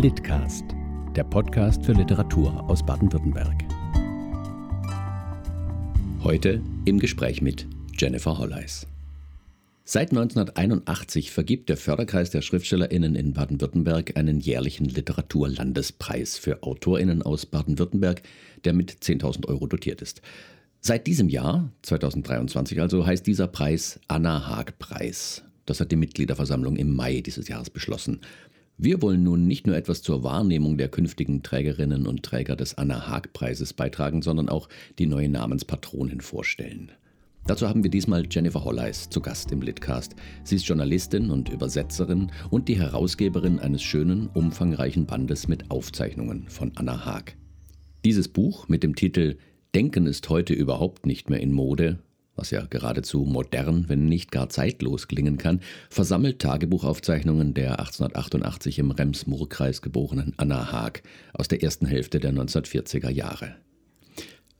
Litcast, der Podcast für Literatur aus Baden-Württemberg. Heute im Gespräch mit Jennifer Holleis. Seit 1981 vergibt der Förderkreis der SchriftstellerInnen in Baden-Württemberg einen jährlichen Literaturlandespreis für AutorInnen aus Baden-Württemberg, der mit 10.000 Euro dotiert ist. Seit diesem Jahr, 2023 also, heißt dieser Preis Anna Haag Preis. Das hat die Mitgliederversammlung im Mai dieses Jahres beschlossen. Wir wollen nun nicht nur etwas zur Wahrnehmung der künftigen Trägerinnen und Träger des Anna-Haag-Preises beitragen, sondern auch die neue Namenspatronin vorstellen. Dazu haben wir diesmal Jennifer Holleis zu Gast im Litcast. Sie ist Journalistin und Übersetzerin und die Herausgeberin eines schönen, umfangreichen Bandes mit Aufzeichnungen von Anna Haag. Dieses Buch mit dem Titel Denken ist heute überhaupt nicht mehr in Mode was ja geradezu modern, wenn nicht gar zeitlos klingen kann, versammelt Tagebuchaufzeichnungen der 1888 im Rems-Murr-Kreis geborenen Anna Haag aus der ersten Hälfte der 1940er Jahre.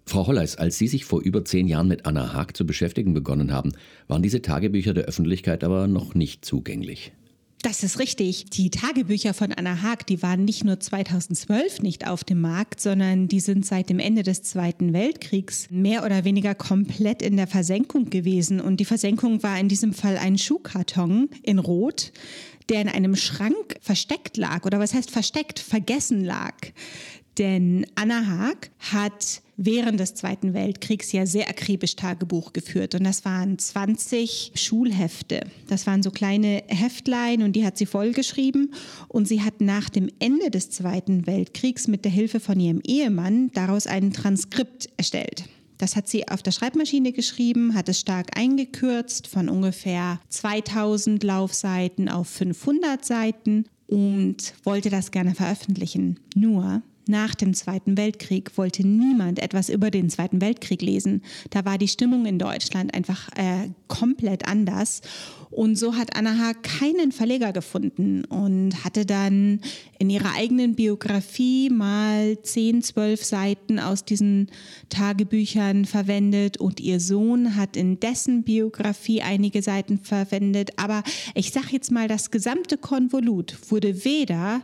Frau Holleis, als Sie sich vor über zehn Jahren mit Anna Haag zu beschäftigen begonnen haben, waren diese Tagebücher der Öffentlichkeit aber noch nicht zugänglich. Das ist richtig. Die Tagebücher von Anna Haag, die waren nicht nur 2012 nicht auf dem Markt, sondern die sind seit dem Ende des Zweiten Weltkriegs mehr oder weniger komplett in der Versenkung gewesen. Und die Versenkung war in diesem Fall ein Schuhkarton in Rot, der in einem Schrank versteckt lag. Oder was heißt versteckt? Vergessen lag. Denn Anna Haag hat während des Zweiten Weltkriegs ja sehr akribisch Tagebuch geführt. Und das waren 20 Schulhefte. Das waren so kleine Heftlein und die hat sie vollgeschrieben. Und sie hat nach dem Ende des Zweiten Weltkriegs mit der Hilfe von ihrem Ehemann daraus ein Transkript erstellt. Das hat sie auf der Schreibmaschine geschrieben, hat es stark eingekürzt von ungefähr 2000 Laufseiten auf 500 Seiten und wollte das gerne veröffentlichen. Nur nach dem Zweiten Weltkrieg wollte niemand etwas über den Zweiten Weltkrieg lesen. Da war die Stimmung in Deutschland einfach äh, komplett anders. Und so hat Anna Haag keinen Verleger gefunden und hatte dann in ihrer eigenen Biografie mal 10, 12 Seiten aus diesen Tagebüchern verwendet und ihr Sohn hat in dessen Biografie einige Seiten verwendet. Aber ich sage jetzt mal, das gesamte Konvolut wurde weder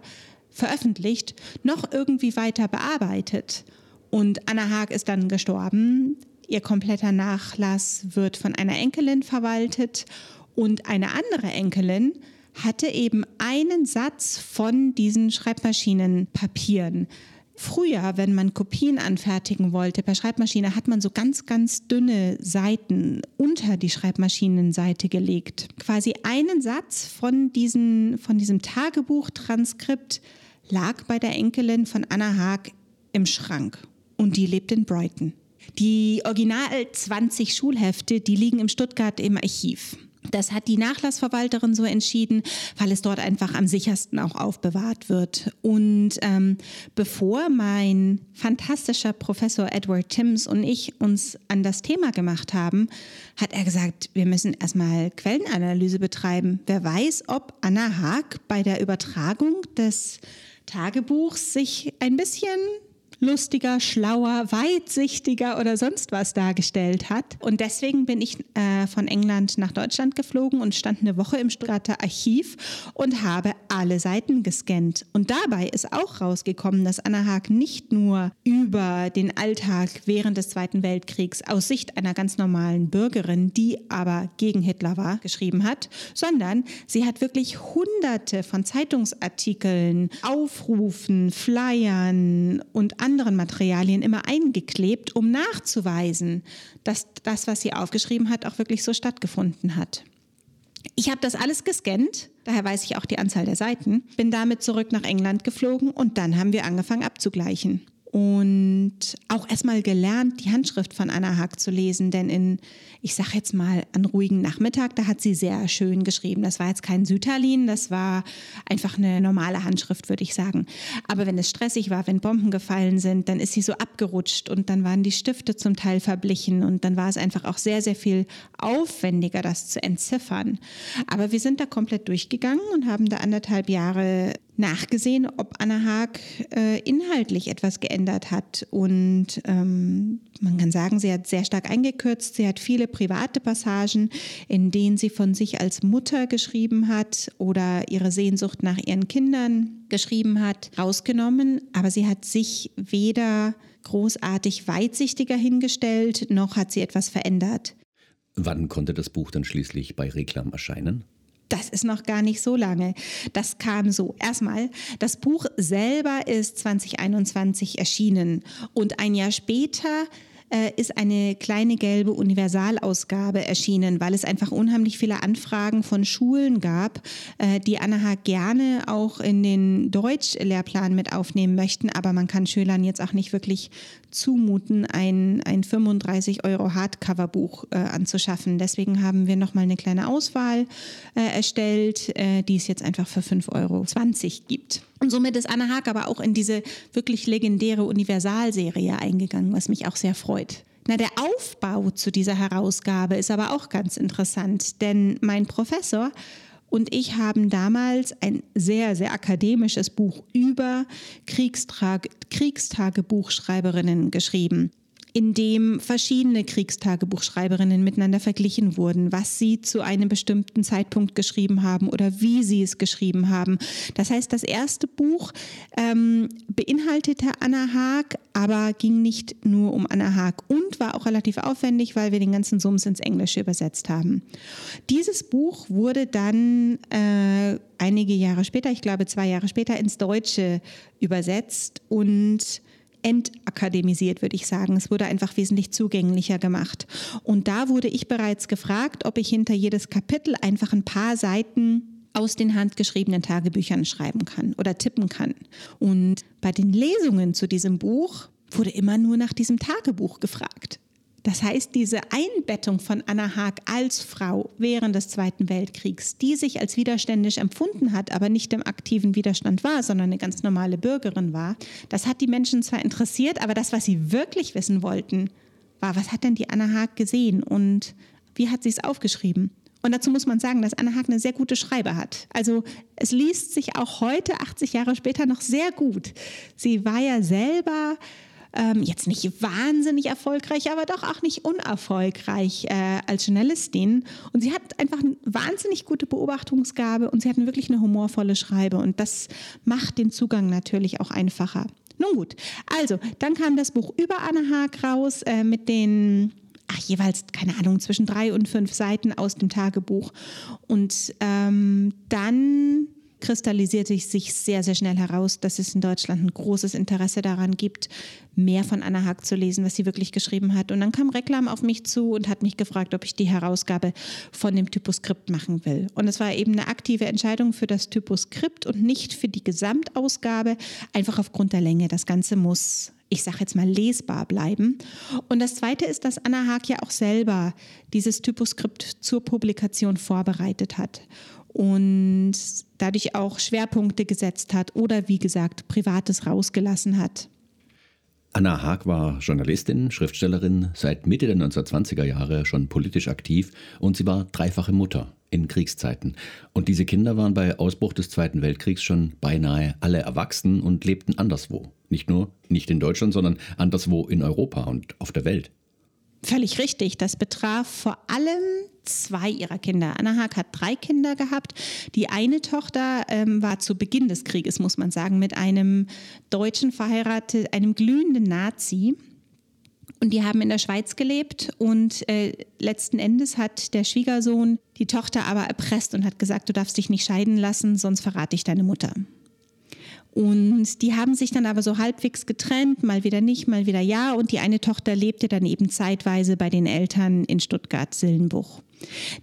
veröffentlicht, noch irgendwie weiter bearbeitet. Und Anna Haag ist dann gestorben. Ihr kompletter Nachlass wird von einer Enkelin verwaltet und eine andere Enkelin hatte eben einen Satz von diesen Schreibmaschinenpapieren. Früher, wenn man Kopien anfertigen wollte per Schreibmaschine, hat man so ganz, ganz dünne Seiten unter die Schreibmaschinenseite gelegt. Quasi einen Satz von, diesen, von diesem Tagebuchtranskript lag bei der Enkelin von Anna Haag im Schrank und die lebt in Brighton. Die Original 20 Schulhefte, die liegen im Stuttgart im Archiv. Das hat die Nachlassverwalterin so entschieden, weil es dort einfach am sichersten auch aufbewahrt wird. Und ähm, bevor mein fantastischer Professor Edward Timms und ich uns an das Thema gemacht haben, hat er gesagt, wir müssen erstmal Quellenanalyse betreiben. Wer weiß, ob Anna Haag bei der Übertragung des Tagebuchs sich ein bisschen lustiger, schlauer, weitsichtiger oder sonst was dargestellt hat. Und deswegen bin ich äh, von England nach Deutschland geflogen und stand eine Woche im Stuttgarter Archiv und habe alle Seiten gescannt. Und dabei ist auch rausgekommen, dass Anna Haag nicht nur über den Alltag während des Zweiten Weltkriegs aus Sicht einer ganz normalen Bürgerin, die aber gegen Hitler war, geschrieben hat, sondern sie hat wirklich hunderte von Zeitungsartikeln, Aufrufen, Flyern und anderen Materialien immer eingeklebt, um nachzuweisen, dass das, was sie aufgeschrieben hat, auch wirklich so stattgefunden hat. Ich habe das alles gescannt, daher weiß ich auch die Anzahl der Seiten, bin damit zurück nach England geflogen und dann haben wir angefangen abzugleichen und auch erstmal gelernt, die Handschrift von Anna Haag zu lesen, denn in, ich sage jetzt mal, an ruhigen Nachmittag, da hat sie sehr schön geschrieben. Das war jetzt kein Süterlin, das war einfach eine normale Handschrift, würde ich sagen. Aber wenn es stressig war, wenn Bomben gefallen sind, dann ist sie so abgerutscht und dann waren die Stifte zum Teil verblichen und dann war es einfach auch sehr, sehr viel aufwendiger, das zu entziffern. Aber wir sind da komplett durchgegangen und haben da anderthalb Jahre nachgesehen, ob Anna Haag äh, inhaltlich etwas geändert hat. Und ähm, man kann sagen, sie hat sehr stark eingekürzt. Sie hat viele private Passagen, in denen sie von sich als Mutter geschrieben hat oder ihre Sehnsucht nach ihren Kindern geschrieben hat, rausgenommen. Aber sie hat sich weder großartig weitsichtiger hingestellt, noch hat sie etwas verändert. Wann konnte das Buch dann schließlich bei Reklam erscheinen? Das ist noch gar nicht so lange. Das kam so. Erstmal, das Buch selber ist 2021 erschienen und ein Jahr später äh, ist eine kleine gelbe Universalausgabe erschienen, weil es einfach unheimlich viele Anfragen von Schulen gab, äh, die Anna gerne auch in den Deutschlehrplan mit aufnehmen möchten. Aber man kann Schülern jetzt auch nicht wirklich zumuten, ein, ein 35 Euro Hardcover-Buch äh, anzuschaffen. Deswegen haben wir nochmal eine kleine Auswahl äh, erstellt, äh, die es jetzt einfach für 5,20 Euro gibt. Und somit ist Anna Haag aber auch in diese wirklich legendäre Universalserie eingegangen, was mich auch sehr freut. Na, der Aufbau zu dieser Herausgabe ist aber auch ganz interessant, denn mein Professor und ich haben damals ein sehr, sehr akademisches Buch über Kriegstagebuchschreiberinnen geschrieben in dem verschiedene Kriegstagebuchschreiberinnen miteinander verglichen wurden, was sie zu einem bestimmten Zeitpunkt geschrieben haben oder wie sie es geschrieben haben. Das heißt, das erste Buch ähm, beinhaltete Anna Haag, aber ging nicht nur um Anna Haag und war auch relativ aufwendig, weil wir den ganzen Sums ins Englische übersetzt haben. Dieses Buch wurde dann äh, einige Jahre später, ich glaube zwei Jahre später, ins Deutsche übersetzt und entakademisiert, würde ich sagen. Es wurde einfach wesentlich zugänglicher gemacht. Und da wurde ich bereits gefragt, ob ich hinter jedes Kapitel einfach ein paar Seiten aus den handgeschriebenen Tagebüchern schreiben kann oder tippen kann. Und bei den Lesungen zu diesem Buch wurde immer nur nach diesem Tagebuch gefragt. Das heißt, diese Einbettung von Anna Haag als Frau während des Zweiten Weltkriegs, die sich als widerständisch empfunden hat, aber nicht im aktiven Widerstand war, sondern eine ganz normale Bürgerin war, das hat die Menschen zwar interessiert, aber das, was sie wirklich wissen wollten, war, was hat denn die Anna Haag gesehen und wie hat sie es aufgeschrieben? Und dazu muss man sagen, dass Anna Haag eine sehr gute Schreibe hat. Also es liest sich auch heute, 80 Jahre später, noch sehr gut. Sie war ja selber ähm, jetzt nicht wahnsinnig erfolgreich, aber doch auch nicht unerfolgreich äh, als Journalistin. Und sie hat einfach eine wahnsinnig gute Beobachtungsgabe und sie hat wirklich eine humorvolle Schreibe. Und das macht den Zugang natürlich auch einfacher. Nun gut, also dann kam das Buch über Anne Haag raus äh, mit den ach, jeweils, keine Ahnung, zwischen drei und fünf Seiten aus dem Tagebuch. Und ähm, dann kristallisierte sich sehr, sehr schnell heraus, dass es in Deutschland ein großes Interesse daran gibt, mehr von Anna Haag zu lesen, was sie wirklich geschrieben hat. Und dann kam Reklam auf mich zu und hat mich gefragt, ob ich die Herausgabe von dem Typoskript machen will. Und es war eben eine aktive Entscheidung für das Typoskript und nicht für die Gesamtausgabe, einfach aufgrund der Länge. Das Ganze muss ich sage jetzt mal, lesbar bleiben. Und das Zweite ist, dass Anna Haag ja auch selber dieses Typoskript zur Publikation vorbereitet hat und dadurch auch Schwerpunkte gesetzt hat oder wie gesagt Privates rausgelassen hat. Anna Haag war Journalistin, Schriftstellerin, seit Mitte der 1920er Jahre schon politisch aktiv und sie war dreifache Mutter in Kriegszeiten. Und diese Kinder waren bei Ausbruch des Zweiten Weltkriegs schon beinahe alle erwachsen und lebten anderswo. Nicht nur nicht in Deutschland, sondern anderswo in Europa und auf der Welt. Völlig richtig. Das betraf vor allem zwei ihrer Kinder. Anna Haag hat drei Kinder gehabt. Die eine Tochter ähm, war zu Beginn des Krieges, muss man sagen, mit einem Deutschen verheiratet, einem glühenden Nazi. Und die haben in der Schweiz gelebt und äh, letzten Endes hat der Schwiegersohn die Tochter aber erpresst und hat gesagt, du darfst dich nicht scheiden lassen, sonst verrate ich deine Mutter. Und die haben sich dann aber so halbwegs getrennt, mal wieder nicht, mal wieder ja. Und die eine Tochter lebte dann eben zeitweise bei den Eltern in Stuttgart-Sillenbuch.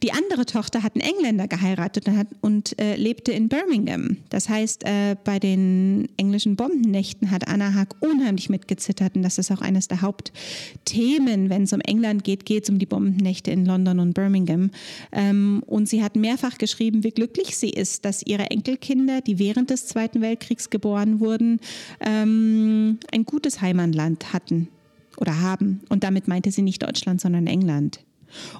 Die andere Tochter hat einen Engländer geheiratet und, hat, und äh, lebte in Birmingham. Das heißt, äh, bei den englischen Bombennächten hat Anna Haag unheimlich mitgezittert und das ist auch eines der Hauptthemen, wenn es um England geht, geht es um die Bombennächte in London und Birmingham. Ähm, und sie hat mehrfach geschrieben, wie glücklich sie ist, dass ihre Enkelkinder, die während des Zweiten Weltkriegs geboren wurden, ähm, ein gutes Heimatland hatten oder haben. Und damit meinte sie nicht Deutschland, sondern England.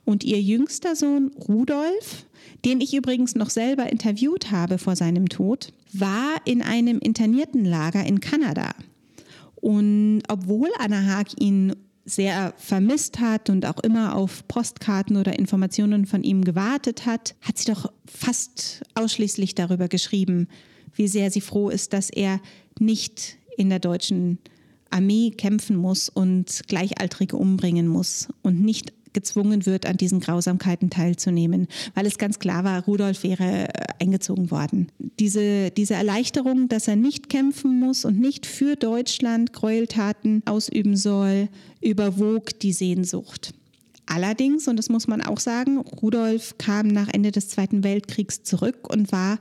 Und ihr jüngster Sohn Rudolf, den ich übrigens noch selber interviewt habe vor seinem Tod, war in einem Interniertenlager in Kanada. Und obwohl Anna Haag ihn sehr vermisst hat und auch immer auf Postkarten oder Informationen von ihm gewartet hat, hat sie doch fast ausschließlich darüber geschrieben, wie sehr sie froh ist, dass er nicht in der deutschen Armee kämpfen muss und Gleichaltrige umbringen muss und nicht gezwungen wird, an diesen Grausamkeiten teilzunehmen, weil es ganz klar war, Rudolf wäre äh, eingezogen worden. Diese, diese Erleichterung, dass er nicht kämpfen muss und nicht für Deutschland Gräueltaten ausüben soll, überwog die Sehnsucht. Allerdings, und das muss man auch sagen, Rudolf kam nach Ende des Zweiten Weltkriegs zurück und war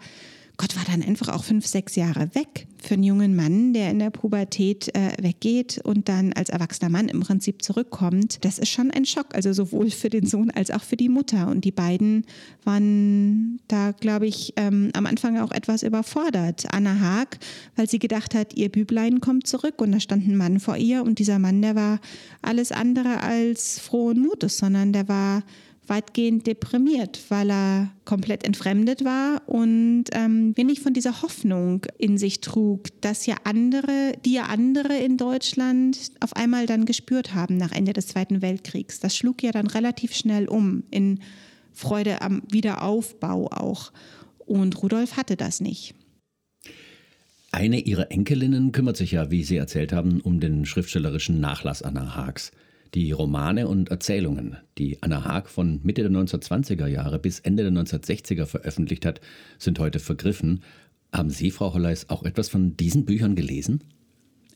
Gott war dann einfach auch fünf, sechs Jahre weg. Für einen jungen Mann, der in der Pubertät äh, weggeht und dann als erwachsener Mann im Prinzip zurückkommt, das ist schon ein Schock. Also sowohl für den Sohn als auch für die Mutter. Und die beiden waren da, glaube ich, ähm, am Anfang auch etwas überfordert. Anna Haag, weil sie gedacht hat, ihr Büblein kommt zurück und da stand ein Mann vor ihr und dieser Mann, der war alles andere als frohen Mutes, sondern der war weitgehend deprimiert, weil er komplett entfremdet war und ähm, wenig von dieser Hoffnung in sich trug, dass ja andere, die ja andere in Deutschland auf einmal dann gespürt haben nach Ende des Zweiten Weltkriegs. Das schlug ja dann relativ schnell um in Freude am Wiederaufbau auch. Und Rudolf hatte das nicht. Eine ihrer Enkelinnen kümmert sich ja, wie Sie erzählt haben, um den schriftstellerischen Nachlass Anna Haags. Die Romane und Erzählungen, die Anna Haag von Mitte der 1920er Jahre bis Ende der 1960er veröffentlicht hat, sind heute vergriffen. Haben Sie, Frau Holleis, auch etwas von diesen Büchern gelesen?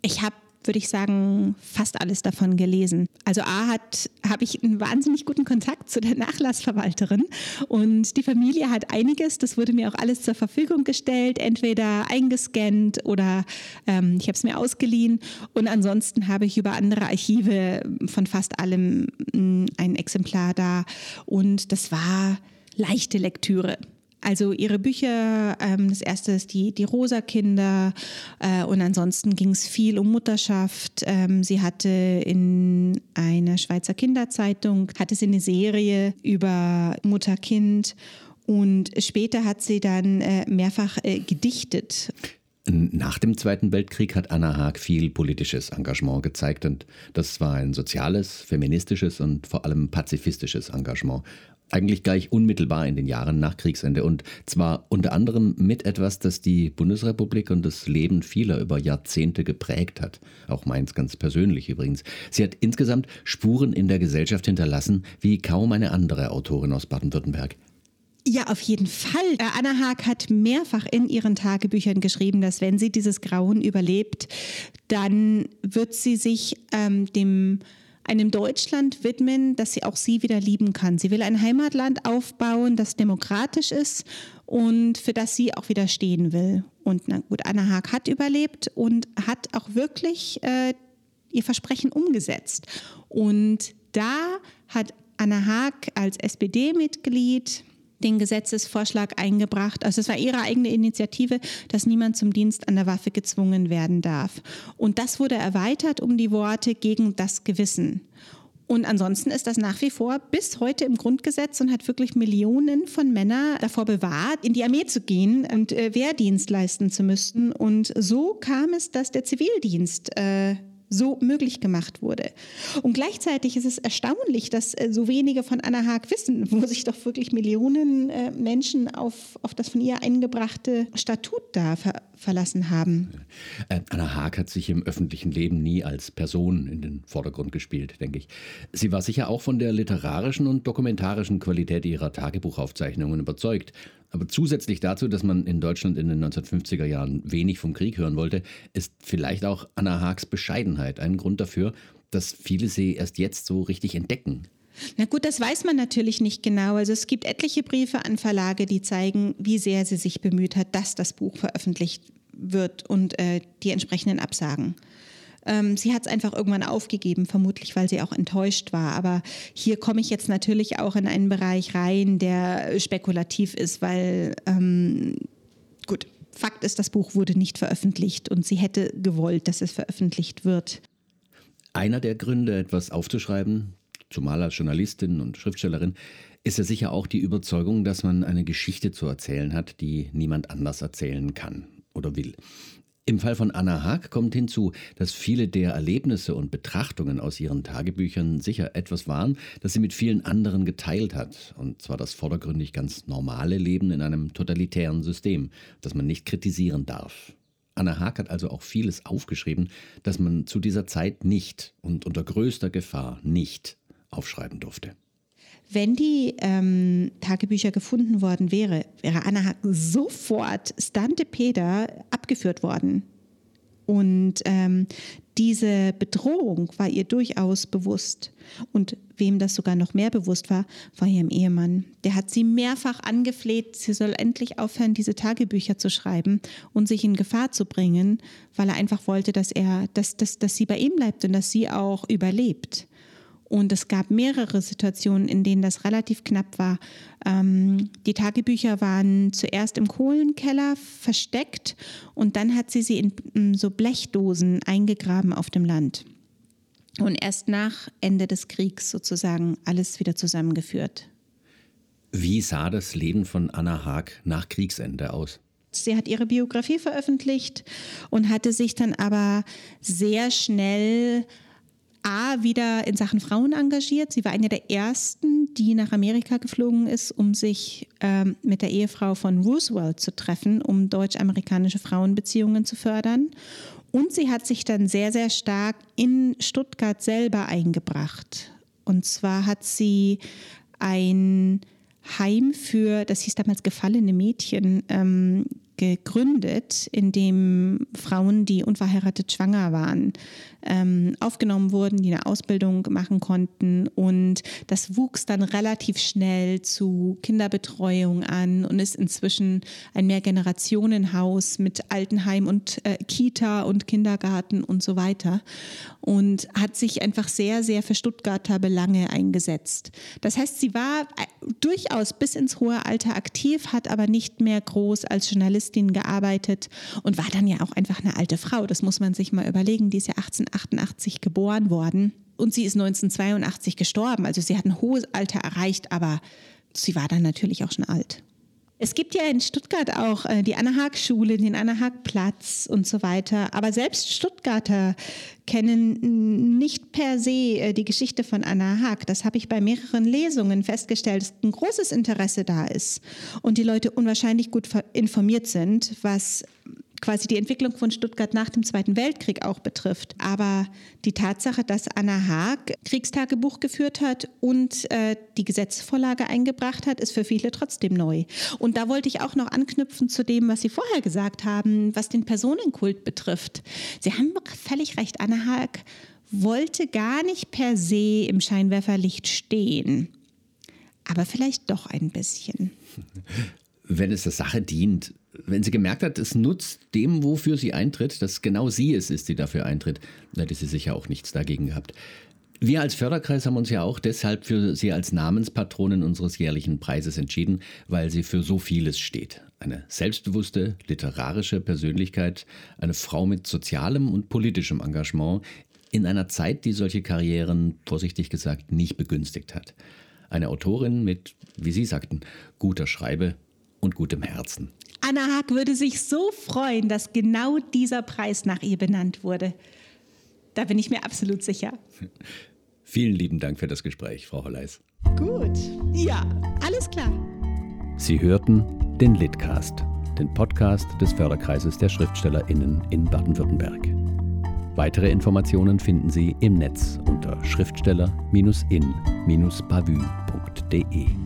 Ich habe würde ich sagen, fast alles davon gelesen. Also A hat habe ich einen wahnsinnig guten Kontakt zu der Nachlassverwalterin und die Familie hat einiges, das wurde mir auch alles zur Verfügung gestellt, entweder eingescannt oder ähm, ich habe es mir ausgeliehen und ansonsten habe ich über andere Archive von fast allem mm, ein Exemplar da und das war leichte Lektüre. Also ihre Bücher, ähm, das erste ist die, die Rosa-Kinder äh, und ansonsten ging es viel um Mutterschaft. Ähm, sie hatte in einer Schweizer Kinderzeitung, hatte sie eine Serie über Mutter-Kind und später hat sie dann äh, mehrfach äh, gedichtet. Nach dem Zweiten Weltkrieg hat Anna Haag viel politisches Engagement gezeigt und das war ein soziales, feministisches und vor allem pazifistisches Engagement eigentlich gleich unmittelbar in den Jahren nach Kriegsende und zwar unter anderem mit etwas, das die Bundesrepublik und das Leben vieler über Jahrzehnte geprägt hat. Auch meins ganz persönlich übrigens. Sie hat insgesamt Spuren in der Gesellschaft hinterlassen, wie kaum eine andere Autorin aus Baden-Württemberg. Ja, auf jeden Fall. Äh, Anna Haag hat mehrfach in ihren Tagebüchern geschrieben, dass wenn sie dieses Grauen überlebt, dann wird sie sich ähm, dem einem Deutschland widmen, das sie auch sie wieder lieben kann. Sie will ein Heimatland aufbauen, das demokratisch ist und für das sie auch wieder stehen will. Und na gut, Anna Haag hat überlebt und hat auch wirklich äh, ihr Versprechen umgesetzt. Und da hat Anna Haag als SPD-Mitglied den Gesetzesvorschlag eingebracht. Also es war ihre eigene Initiative, dass niemand zum Dienst an der Waffe gezwungen werden darf. Und das wurde erweitert um die Worte gegen das Gewissen. Und ansonsten ist das nach wie vor bis heute im Grundgesetz und hat wirklich Millionen von Männern davor bewahrt, in die Armee zu gehen und äh, Wehrdienst leisten zu müssen. Und so kam es, dass der Zivildienst äh, so möglich gemacht wurde. Und gleichzeitig ist es erstaunlich, dass äh, so wenige von Anna Haag wissen, wo sich doch wirklich Millionen äh, Menschen auf, auf das von ihr eingebrachte Statut da ver verlassen haben. Äh, Anna Haag hat sich im öffentlichen Leben nie als Person in den Vordergrund gespielt, denke ich. Sie war sicher auch von der literarischen und dokumentarischen Qualität ihrer Tagebuchaufzeichnungen überzeugt. Aber zusätzlich dazu, dass man in Deutschland in den 1950er Jahren wenig vom Krieg hören wollte, ist vielleicht auch Anna Haags Bescheidenheit ein Grund dafür, dass viele sie erst jetzt so richtig entdecken. Na gut, das weiß man natürlich nicht genau. Also es gibt etliche Briefe an Verlage, die zeigen, wie sehr sie sich bemüht hat, dass das Buch veröffentlicht wird und äh, die entsprechenden Absagen. Ähm, sie hat es einfach irgendwann aufgegeben, vermutlich weil sie auch enttäuscht war. Aber hier komme ich jetzt natürlich auch in einen Bereich rein, der spekulativ ist, weil ähm, gut, Fakt ist, das Buch wurde nicht veröffentlicht und sie hätte gewollt, dass es veröffentlicht wird. Einer der Gründe, etwas aufzuschreiben, zumal als Journalistin und Schriftstellerin, ist ja sicher auch die Überzeugung, dass man eine Geschichte zu erzählen hat, die niemand anders erzählen kann oder will. Im Fall von Anna Haag kommt hinzu, dass viele der Erlebnisse und Betrachtungen aus ihren Tagebüchern sicher etwas waren, das sie mit vielen anderen geteilt hat. Und zwar das vordergründig ganz normale Leben in einem totalitären System, das man nicht kritisieren darf. Anna Haag hat also auch vieles aufgeschrieben, das man zu dieser Zeit nicht und unter größter Gefahr nicht aufschreiben durfte. Wenn die ähm, Tagebücher gefunden worden wäre, wäre Anna sofort Stante Peder abgeführt worden. Und ähm, diese Bedrohung war ihr durchaus bewusst. Und wem das sogar noch mehr bewusst war, war ihrem Ehemann. Der hat sie mehrfach angefleht, sie soll endlich aufhören, diese Tagebücher zu schreiben und sich in Gefahr zu bringen, weil er einfach wollte, dass er, dass, dass, dass sie bei ihm bleibt und dass sie auch überlebt. Und es gab mehrere Situationen, in denen das relativ knapp war. Ähm, die Tagebücher waren zuerst im Kohlenkeller versteckt und dann hat sie sie in, in so Blechdosen eingegraben auf dem Land. Und erst nach Ende des Kriegs sozusagen alles wieder zusammengeführt. Wie sah das Leben von Anna Haag nach Kriegsende aus? Sie hat ihre Biografie veröffentlicht und hatte sich dann aber sehr schnell A, wieder in Sachen Frauen engagiert. Sie war eine der ersten, die nach Amerika geflogen ist, um sich ähm, mit der Ehefrau von Roosevelt zu treffen, um deutsch-amerikanische Frauenbeziehungen zu fördern. Und sie hat sich dann sehr, sehr stark in Stuttgart selber eingebracht. Und zwar hat sie ein Heim für, das hieß damals gefallene Mädchen, ähm, gegründet, in dem Frauen, die unverheiratet schwanger waren, ähm, aufgenommen wurden, die eine Ausbildung machen konnten. Und das wuchs dann relativ schnell zu Kinderbetreuung an und ist inzwischen ein Mehrgenerationenhaus mit Altenheim und äh, Kita und Kindergarten und so weiter. Und hat sich einfach sehr, sehr für Stuttgarter Belange eingesetzt. Das heißt, sie war äh, durchaus bis ins hohe Alter aktiv, hat aber nicht mehr groß als Journalistin gearbeitet und war dann ja auch einfach eine alte Frau. Das muss man sich mal überlegen. Die ist ja 18, 1988 geboren worden und sie ist 1982 gestorben. Also sie hat ein hohes Alter erreicht, aber sie war dann natürlich auch schon alt. Es gibt ja in Stuttgart auch äh, die Anna-Haag-Schule, den Anna-Haag-Platz und so weiter. Aber selbst Stuttgarter kennen nicht per se äh, die Geschichte von Anna Haag. Das habe ich bei mehreren Lesungen festgestellt, dass ein großes Interesse da ist und die Leute unwahrscheinlich gut informiert sind, was quasi die Entwicklung von Stuttgart nach dem Zweiten Weltkrieg auch betrifft. Aber die Tatsache, dass Anna Haag Kriegstagebuch geführt hat und äh, die Gesetzvorlage eingebracht hat, ist für viele trotzdem neu. Und da wollte ich auch noch anknüpfen zu dem, was Sie vorher gesagt haben, was den Personenkult betrifft. Sie haben völlig recht, Anna Haag wollte gar nicht per se im Scheinwerferlicht stehen. Aber vielleicht doch ein bisschen. Wenn es der Sache dient, wenn sie gemerkt hat, es nutzt dem, wofür sie eintritt, dass genau sie es ist, die dafür eintritt, dann hätte sie sicher auch nichts dagegen gehabt. Wir als Förderkreis haben uns ja auch deshalb für sie als Namenspatronin unseres jährlichen Preises entschieden, weil sie für so vieles steht. Eine selbstbewusste, literarische Persönlichkeit, eine Frau mit sozialem und politischem Engagement in einer Zeit, die solche Karrieren, vorsichtig gesagt, nicht begünstigt hat. Eine Autorin mit, wie Sie sagten, guter Schreibe und gutem Herzen. Anna Haag würde sich so freuen, dass genau dieser Preis nach ihr benannt wurde. Da bin ich mir absolut sicher. Vielen lieben Dank für das Gespräch, Frau Holleis. Gut, ja, alles klar. Sie hörten den Litcast, den Podcast des Förderkreises der SchriftstellerInnen in Baden-Württemberg. Weitere Informationen finden Sie im Netz unter schriftsteller-in-bavü.de.